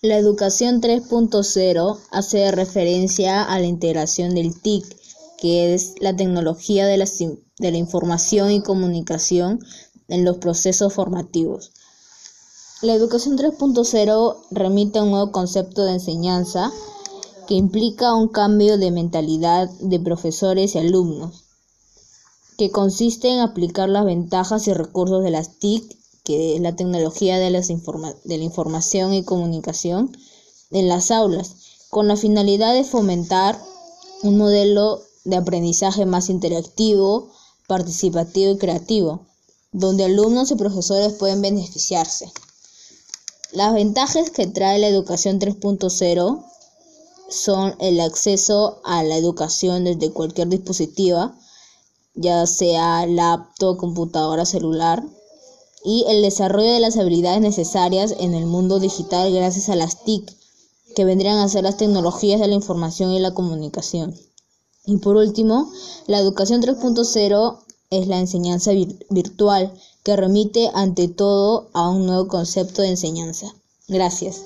La educación 3.0 hace referencia a la integración del TIC, que es la tecnología de la, información y comunicación en los procesos formativos. La educación 3.0 remite a un nuevo concepto de enseñanza que implica un cambio de mentalidad de profesores y alumnos, que consiste en aplicar las ventajas y recursos de las TIC que es la tecnología de, de la información y comunicación en las aulas, con la finalidad de fomentar un modelo de aprendizaje más interactivo, participativo y creativo, donde alumnos y profesores pueden beneficiarse. Las ventajas que trae la educación 3.0 son el acceso a la educación desde cualquier dispositivo, ya sea laptop, computadora, celular, y el desarrollo de las habilidades necesarias en el mundo digital gracias a las TIC, que vendrían a ser las tecnologías de la información y la comunicación. Y por último, la educación 3.0 es la enseñanza virtual, que remite ante todo a un nuevo concepto de enseñanza. Gracias.